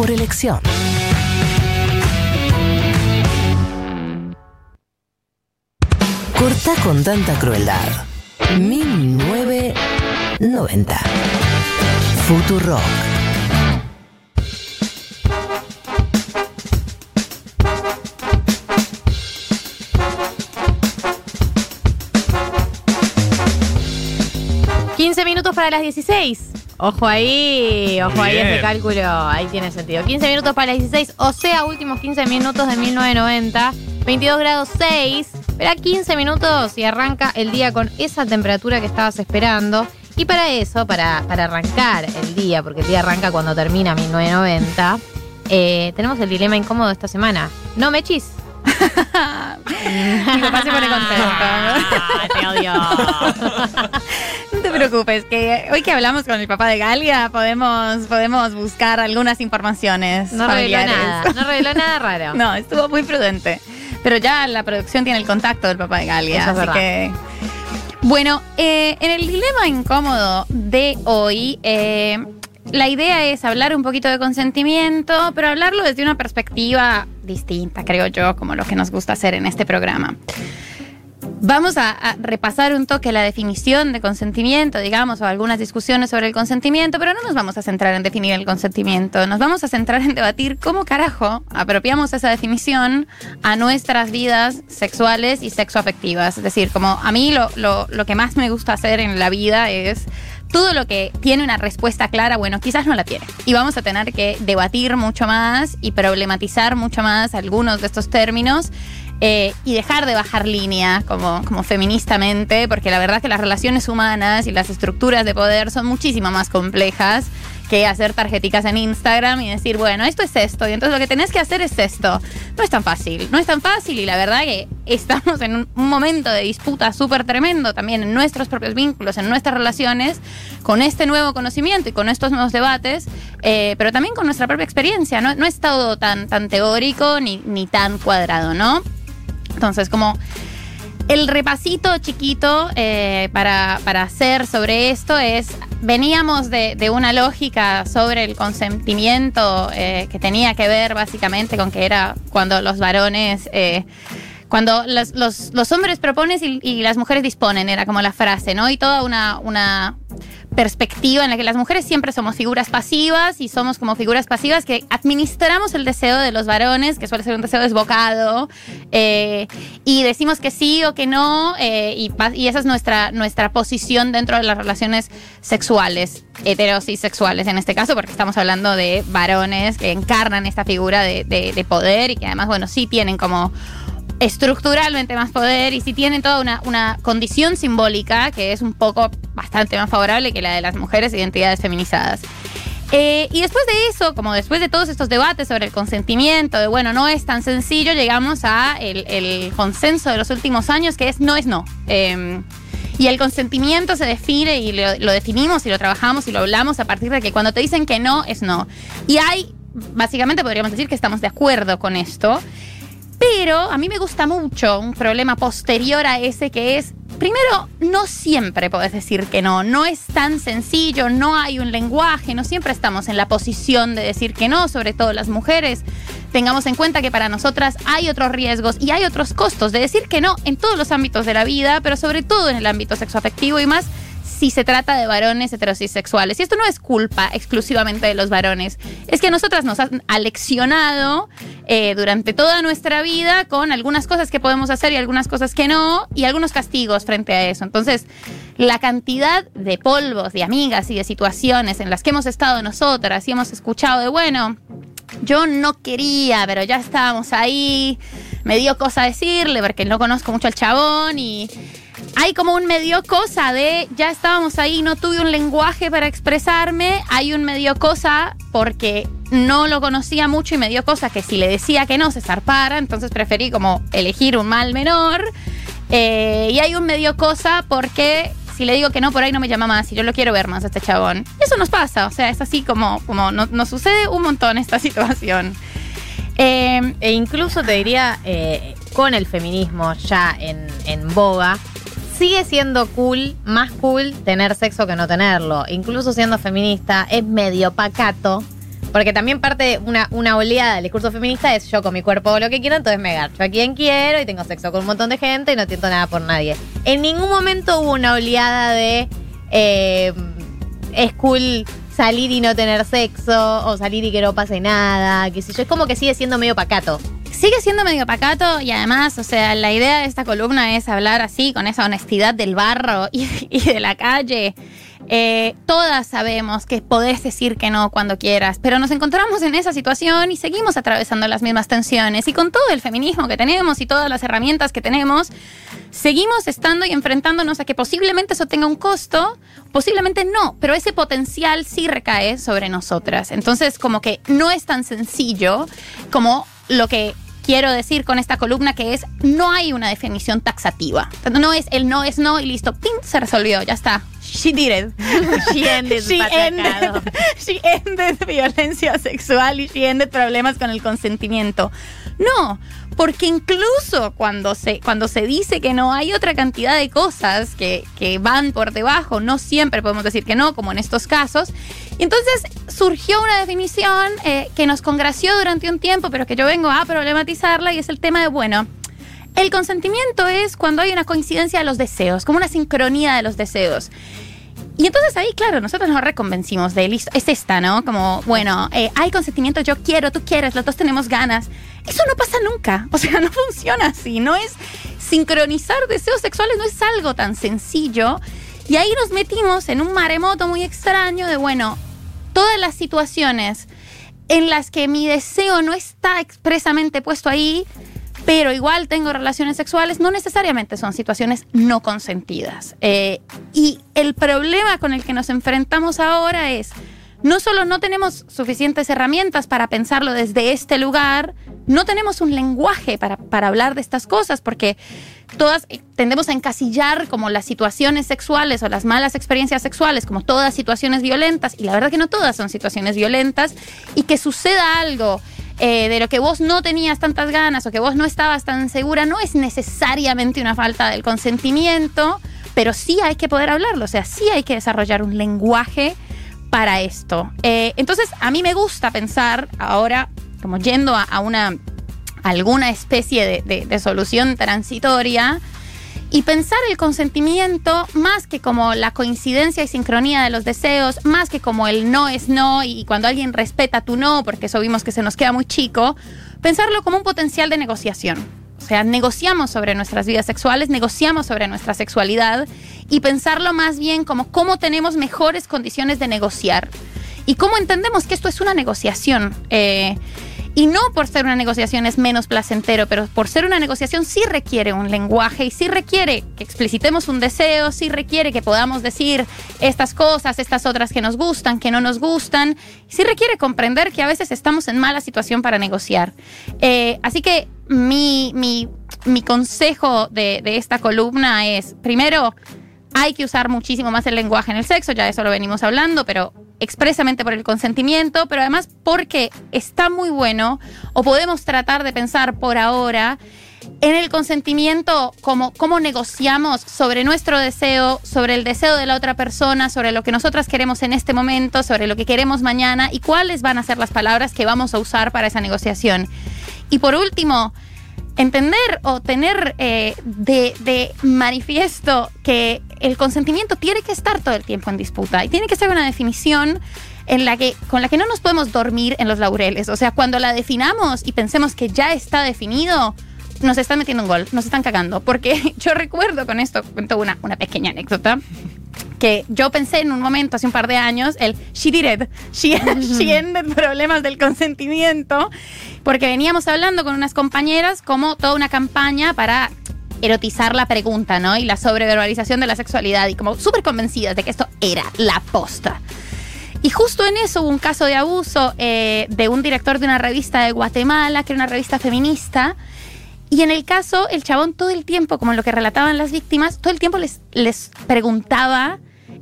por elección. Corta con tanta crueldad. 1990. Futurock. ¿15 minutos para las 16? Ojo ahí, ojo ahí ese cálculo, ahí tiene sentido. 15 minutos para las 16, o sea, últimos 15 minutos de 1990, 22 grados 6, espera 15 minutos y arranca el día con esa temperatura que estabas esperando. Y para eso, para, para arrancar el día, porque el día arranca cuando termina 1990, eh, tenemos el dilema incómodo de esta semana. ¿No, Mechis? Mi papá se pone contento. te odio. No te preocupes, que hoy que hablamos con el papá de Galia podemos, podemos buscar algunas informaciones No reveló nada, no reveló nada raro. No, estuvo muy prudente. Pero ya la producción tiene el contacto del papá de Galia, Eso así que. Bueno, eh, en el dilema incómodo de hoy, eh, la idea es hablar un poquito de consentimiento, pero hablarlo desde una perspectiva distinta, creo yo, como lo que nos gusta hacer en este programa. Vamos a, repasar un toque la definición de consentimiento, digamos, o algunas discusiones sobre el consentimiento, pero no nos vamos a centrar en definir el consentimiento, nos vamos a centrar en debatir cómo carajo apropiamos esa definición a nuestras vidas sexuales y sexoafectivas. Es decir, como a mí lo, lo- lo que más me gusta hacer en la vida es todo lo que tiene una respuesta clara, bueno, quizás no la tiene. Y vamos a tener que debatir mucho más y problematizar mucho más algunos de estos términos eh, y dejar de bajar línea como, como feministamente, porque la verdad es que las relaciones humanas y las estructuras de poder son muchísimo más complejas que hacer tarjeticas en Instagram y decir, bueno, esto es esto, y entonces lo que tenés que hacer es esto. No es tan fácil, no es tan fácil y la verdad que estamos en un, momento de disputa súper tremendo también en nuestros propios vínculos, en nuestras relaciones, con este nuevo conocimiento y con estos nuevos debates, eh, pero también con nuestra propia experiencia. No, no es todo tan, tan teórico ni, ni tan cuadrado, ¿no? Entonces, como el repasito chiquito eh, para, para hacer sobre esto es, veníamos de, de una lógica sobre el consentimiento eh, que tenía que ver básicamente con que era cuando los varones... eh, cuando los, los- hombres proponen y, y las mujeres disponen, era como la frase, ¿no? Y toda una, una perspectiva en la que las mujeres siempre somos figuras pasivas y somos como figuras pasivas que administramos el deseo de los varones, que suele ser un deseo desbocado, eh, y decimos que sí o que no, eh, y, esa es nuestra, nuestra posición dentro de las relaciones sexuales, heteros y sexuales en este caso, porque estamos hablando de varones que encarnan esta figura de, de- de poder y que además, bueno, sí tienen como estructuralmente más poder y si tienen toda una, una condición simbólica que es un poco bastante más favorable que la de las mujeres identidades feminizadas. Eh, y después de eso, como después de todos estos debates sobre el consentimiento, de bueno, no es tan sencillo, llegamos a el, el consenso de los últimos años que es no es no. Eh, y el consentimiento se define y lo, lo definimos y lo trabajamos y lo hablamos a partir de que cuando te dicen que no, es no. Y hay, básicamente podríamos decir que estamos de acuerdo con esto. Pero a mí me gusta mucho un problema posterior a ese que es, primero, no siempre puedes decir que no, no es tan sencillo, no hay un lenguaje, no siempre estamos en la posición de decir que no, sobre todo las mujeres. Tengamos en cuenta que para nosotras hay otros riesgos y hay otros costos de decir que no en todos los ámbitos de la vida, pero sobre todo en el ámbito sexoafectivo y más si se trata de varones heterosexuales. Y esto no es culpa exclusivamente de los varones, es que a nosotras nos han aleccionado eh, durante toda nuestra vida con algunas cosas que podemos hacer y algunas cosas que no, y algunos castigos frente a eso. Entonces, la cantidad de polvos, de amigas y de situaciones en las que hemos estado nosotras y hemos escuchado de, bueno, yo no quería, pero ya estábamos ahí. Me dio cosa decirle porque no conozco mucho al chabón y hay como un medio cosa de ya estábamos ahí, no tuve un lenguaje para expresarme. Hay un medio cosa porque no lo conocía mucho y me dio cosa que si le decía que no se zarpara, entonces preferí como elegir un mal menor. Eh, y hay un medio cosa porque si le digo que no, por ahí no me llama más y yo lo quiero ver más a este chabón. Eso nos pasa, o sea, es así como, como no- nos sucede un montón esta situación. Eh, E incluso te diría, eh, con el feminismo ya en, en boga, sigue siendo cool, más cool tener sexo que no tenerlo. Incluso siendo feminista, es medio pacato Porque también parte de una, una oleada del discurso feminista es yo con mi cuerpo hago lo que quiero, entonces me garcho a quien quiero y tengo sexo con un montón de gente y no siento nada por nadie. En ningún momento hubo una oleada de eh, es cool salir y no tener sexo o salir y que no pase nada, qué sé yo. Es como que sigue siendo medio pacato. Sigue siendo medio pacato y además, o sea, la idea de esta columna es hablar así, con esa honestidad del barro y, de la calle. Eh, todas sabemos que podés decir que no cuando quieras, pero nos encontramos en esa situación y seguimos atravesando las mismas tensiones. Y con todo el feminismo que tenemos y todas las herramientas que tenemos, seguimos estando y enfrentándonos a que posiblemente eso tenga un costo, posiblemente no, pero ese potencial sí recae sobre nosotras. Entonces, como que no es tan sencillo como lo que quiero decir con esta columna que es no hay una definición taxativa. No es el no es no y listo, ¡pim! se resolvió, ya está. She did it. She ended She ended, she ended violencia sexual y she ended problemas con el consentimiento. No, porque incluso cuando se, cuando se dice que no hay otra cantidad de cosas que, que van por debajo, no siempre podemos decir que no, como en estos casos. Entonces surgió una definición eh, que nos congració durante un tiempo, pero que yo vengo a problematizarla y es el tema de, bueno, el consentimiento es cuando hay una coincidencia de los deseos, como una sincronía de los deseos. Y entonces ahí, claro, nosotros nos reconvencimos de listo, es esta, ¿no? Como, bueno, eh, hay consentimiento, yo quiero, tú quieres, los dos tenemos ganas. Eso no pasa nunca, o sea, no funciona así, no es sincronizar deseos sexuales, no es algo tan sencillo. Y ahí nos metimos en un maremoto muy extraño de, bueno, todas las situaciones en las que mi deseo no está expresamente puesto ahí, pero igual tengo relaciones sexuales, no necesariamente son situaciones no consentidas. Eh, y el problema con el que nos enfrentamos ahora es, no solo no tenemos suficientes herramientas para pensarlo desde este lugar, no tenemos un lenguaje para, para hablar de estas cosas, porque todas eh, tendemos a encasillar como las situaciones sexuales o las malas experiencias sexuales como todas situaciones violentas, y la verdad que no todas son situaciones violentas, y que suceda algo eh, de lo que vos no tenías tantas ganas o que vos no estabas tan segura, no es necesariamente una falta del consentimiento, pero sí hay que poder hablarlo, o sea, sí hay que desarrollar un lenguaje para esto. Eh, entonces, a mí me gusta pensar ahora, como yendo a, una alguna especie de, de- de solución transitoria y pensar el consentimiento más que como la coincidencia y sincronía de los deseos, más que como el no es no y cuando alguien respeta tu no, porque eso vimos que se nos queda muy chico, pensarlo como un potencial de negociación. O sea, negociamos sobre nuestras vidas sexuales, negociamos sobre nuestra sexualidad y pensarlo más bien como cómo tenemos mejores condiciones de negociar y cómo entendemos que esto es una negociación. Eh, y no por ser una negociación es menos placentero, pero por ser una negociación sí requiere un lenguaje y sí requiere que explicitemos un deseo, sí requiere que podamos decir estas cosas, estas otras que nos gustan, que no nos gustan. Sí requiere comprender que a veces estamos en mala situación para negociar. Eh, así que mi, mi, mi consejo de, de esta columna es, primero, hay que usar muchísimo más el lenguaje en el sexo, ya eso lo venimos hablando, pero expresamente por el consentimiento, pero además porque está muy bueno o podemos tratar de pensar por ahora en el consentimiento como cómo negociamos sobre nuestro deseo, sobre el deseo de la otra persona, sobre lo que nosotras queremos en este momento, sobre lo que queremos mañana y cuáles van a ser las palabras que vamos a usar para esa negociación. Y por último, entender o tener eh, de, de manifiesto que el consentimiento tiene que estar todo el tiempo en disputa y tiene que ser una definición en la que, con la que no nos podemos dormir en los laureles. O sea, cuando la definamos y pensemos que ya está definido, nos están metiendo un gol, nos están cagando. Porque yo recuerdo con esto, cuento una, una pequeña anécdota que yo pensé en un momento, hace un par de años, el she did it, she, she ended problemas del consentimiento, porque veníamos hablando con unas compañeras como toda una campaña para erotizar la pregunta, ¿no? Y la sobreverbalización de la sexualidad, y como súper convencidas de que esto era la posta. Y justo en eso hubo un caso de abuso eh, de un director de una revista de Guatemala, que era una revista feminista, y en el caso, el chabón todo el tiempo, como lo que relataban las víctimas, todo el tiempo les, les preguntaba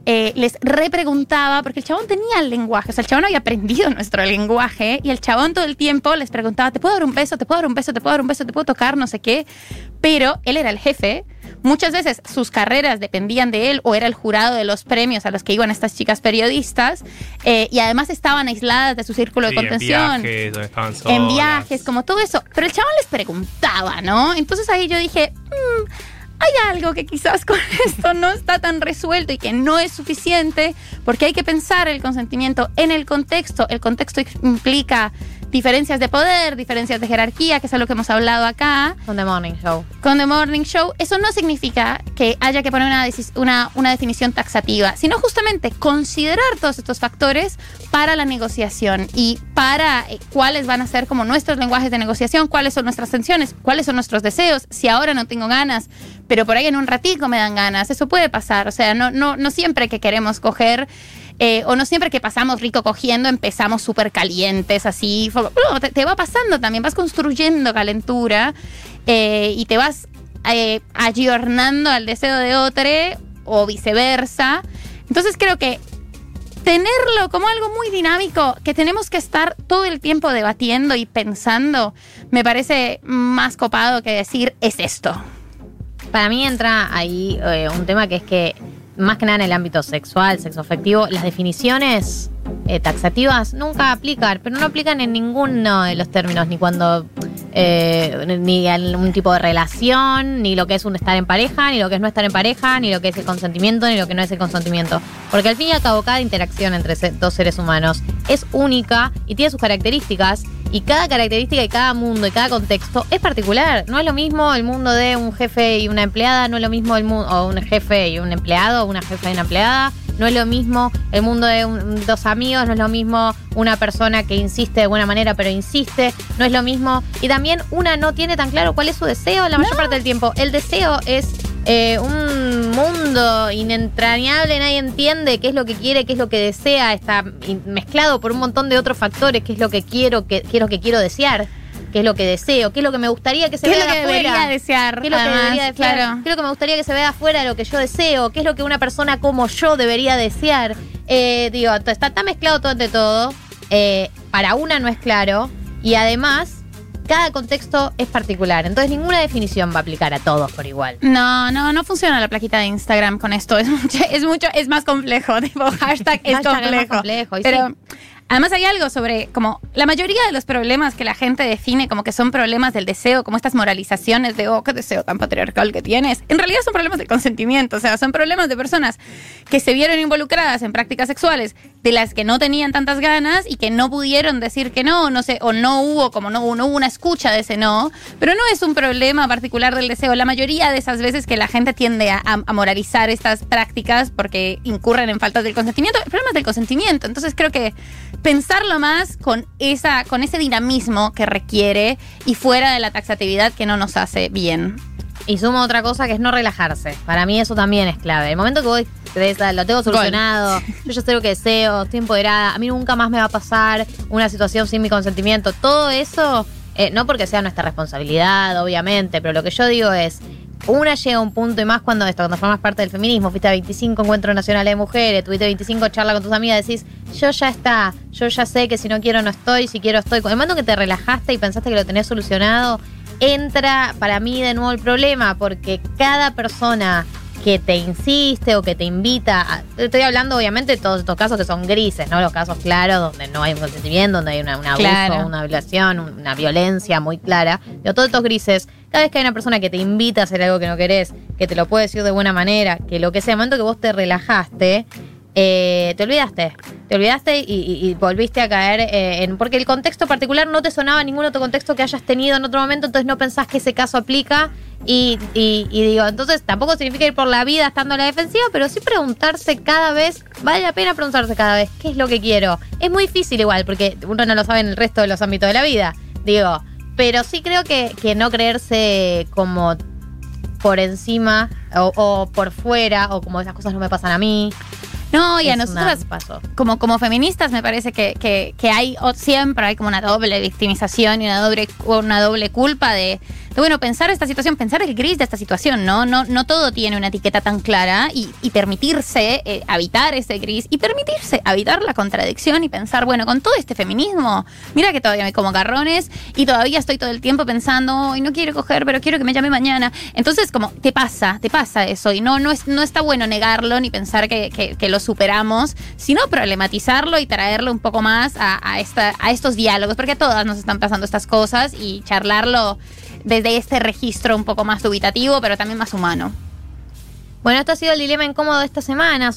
eh, les repreguntaba, porque el chabón tenía el lenguaje, o sea, el chabón había aprendido nuestro lenguaje y el chabón todo el tiempo les preguntaba, ¿te puedo dar un beso? ¿Te puedo dar un beso? ¿Te puedo dar un beso? ¿Te puedo tocar? No sé qué. Pero él era el jefe. Muchas veces sus carreras dependían de él o era el jurado de los premios a los que iban estas chicas periodistas eh, y además estaban aisladas de su círculo Sí, de contención En viajes, donde estaban en solas. viajes, como todo eso. Pero el chabón les preguntaba, ¿no? Entonces ahí yo dije, "Mm, hay algo que quizás con esto no está tan resuelto y que no es suficiente, porque hay que pensar el consentimiento en el contexto. El contexto implica diferencias de poder, diferencias de jerarquía, que es algo que hemos hablado acá Con The Morning Show. con The Morning Show, eso no significa que haya que poner una, una, una definición taxativa, sino justamente considerar todos estos factores para la negociación y para eh, cuáles van a ser como nuestros lenguajes de negociación, cuáles son nuestras tensiones, cuáles son nuestros deseos, si ahora no tengo ganas, pero por ahí en un ratico me dan ganas, eso puede pasar, o sea, no, no, no siempre que queremos coger... eh, o no siempre que pasamos rico cogiendo empezamos súper calientes, así. te va pasando también, vas construyendo calentura eh, y te vas eh, ayornando al deseo de otro o viceversa. Entonces creo que tenerlo como algo muy dinámico que tenemos que estar todo el tiempo debatiendo y pensando me parece más copado que decir es esto. Para mí entra ahí eh, un tema que es que, más que nada en el ámbito sexual, sexoafectivo, las definiciones eh, taxativas nunca aplican, pero no aplican en ninguno de los términos, ni cuando, eh, ni en un tipo de relación, ni lo que es un estar en pareja, ni lo que es no estar en pareja, ni lo que es el consentimiento, ni lo que no es el consentimiento. Porque al fin y al cabo, cada interacción entre dos seres humanos es única y tiene sus características. Y cada característica y cada mundo y cada contexto es particular. No es lo mismo el mundo de un jefe y una empleada, no es lo mismo el mundo, o un jefe y un empleado, o una jefa y una empleada, no es lo mismo el mundo de un- dos amigos, no es lo mismo una persona que insiste de buena manera pero insiste, no es lo mismo. Y también una no tiene tan claro cuál es su deseo la mayor parte del tiempo. El deseo es eh, un mundo inentrañable, nadie entiende qué es lo que quiere, qué es lo que desea, está mezclado por un montón de otros factores, qué es lo que quiero, qué, qué es lo que quiero desear, qué es lo que deseo, qué es lo que me gustaría que se ¿Qué es lo que de afuera. debería desear? ¿Qué es lo que debería desear? Claro. ¿Qué es lo que me gustaría que se vea afuera de lo que yo deseo? ¿Qué es lo que una persona como yo debería desear? Eh, digo, está, está mezclado todo entre todo. Eh, para una no es claro. Y además, cada contexto es particular. Entonces, ninguna definición va a aplicar a todos por igual. No, no, no funciona la plaquita de Instagram con esto. Es mucho, es mucho, es más complejo. Tipo, hashtag es Hashtag es más complejo. complejo, Pero sí. además hay algo sobre como la mayoría de los problemas que la gente define como que son problemas del deseo, como estas moralizaciones de, oh, qué deseo tan patriarcal que tienes. En realidad son problemas del consentimiento. O sea, son problemas de personas que se vieron involucradas en prácticas sexuales de las que no tenían tantas ganas y que no pudieron decir que no, no sé, o no hubo, como no, no hubo una escucha de ese no, pero no es un problema particular del deseo. La mayoría de esas veces que la gente tiende a, moralizar estas prácticas porque incurren en faltas del consentimiento, el problema es del consentimiento. Entonces creo que pensarlo más con esa, con ese dinamismo que requiere y fuera de la taxatividad que no nos hace bien. Y sumo otra cosa que es no relajarse. Para mí eso también es clave. El momento que vos crees, "Ah, lo tengo solucionado, yo ya sé lo que deseo, estoy empoderada, a mí nunca más me va a pasar una situación sin mi consentimiento. Todo eso, eh, no porque sea nuestra responsabilidad, obviamente, pero lo que yo digo es, una llega a un punto y más cuando esto, cuando formas parte del feminismo, fuiste a 25 encuentros nacionales de mujeres, tuviste 25 charlas con tus amigas, decís, yo ya está, yo ya sé que si no quiero no estoy, si quiero estoy. El momento que te relajaste y pensaste que lo tenés solucionado, entra para mí de nuevo el problema, porque cada persona que te insiste o que te invita, a- estoy hablando obviamente de todos estos casos que son grises, ¿no? Los casos claros donde no hay un consentimiento, donde hay una, un abuso, Claro. una violación, una violencia muy clara. Pero todos estos grises, cada vez que hay una persona que te invita a hacer algo que no querés, que te lo puede decir de buena manera, que lo que sea, el momento que vos te relajaste, eh, te olvidaste. Te olvidaste y, volviste a caer eh, en. Porque el contexto particular no te sonaba ningún otro contexto que hayas tenido en otro momento, entonces no pensás que ese caso aplica. Y, digo, entonces tampoco significa ir por la vida estando a la defensiva, pero sí preguntarse cada vez, vale la pena preguntarse cada vez, ¿qué es lo que quiero? Es muy difícil igual, porque uno no lo sabe en el resto de los ámbitos de la vida, digo, pero sí creo que, que no creerse como por encima o por fuera, o como esas cosas no me pasan a mí. No, y a es nosotras un paso. como, como feministas me parece que, que, que hay o siempre hay como una doble victimización y una doble, una doble culpa de, bueno, pensar esta situación, pensar el gris de esta situación, ¿no? No, no todo tiene una etiqueta tan clara y, permitirse eh, habitar ese gris y permitirse habitar la contradicción y pensar, bueno, con todo este feminismo, mira que todavía me como garrones y todavía estoy todo el tiempo pensando, y no quiero coger, pero quiero que me llame mañana. Entonces, como, te pasa, te pasa eso y no, no, es, no está bueno negarlo ni pensar que, lo superamos, sino problematizarlo y traerlo un poco más a, a estos diálogos, porque a todas nos están pasando estas cosas y charlarlo desde este registro un poco más dubitativo, pero también más humano. Bueno, esto ha sido el dilema incómodo de esta semana.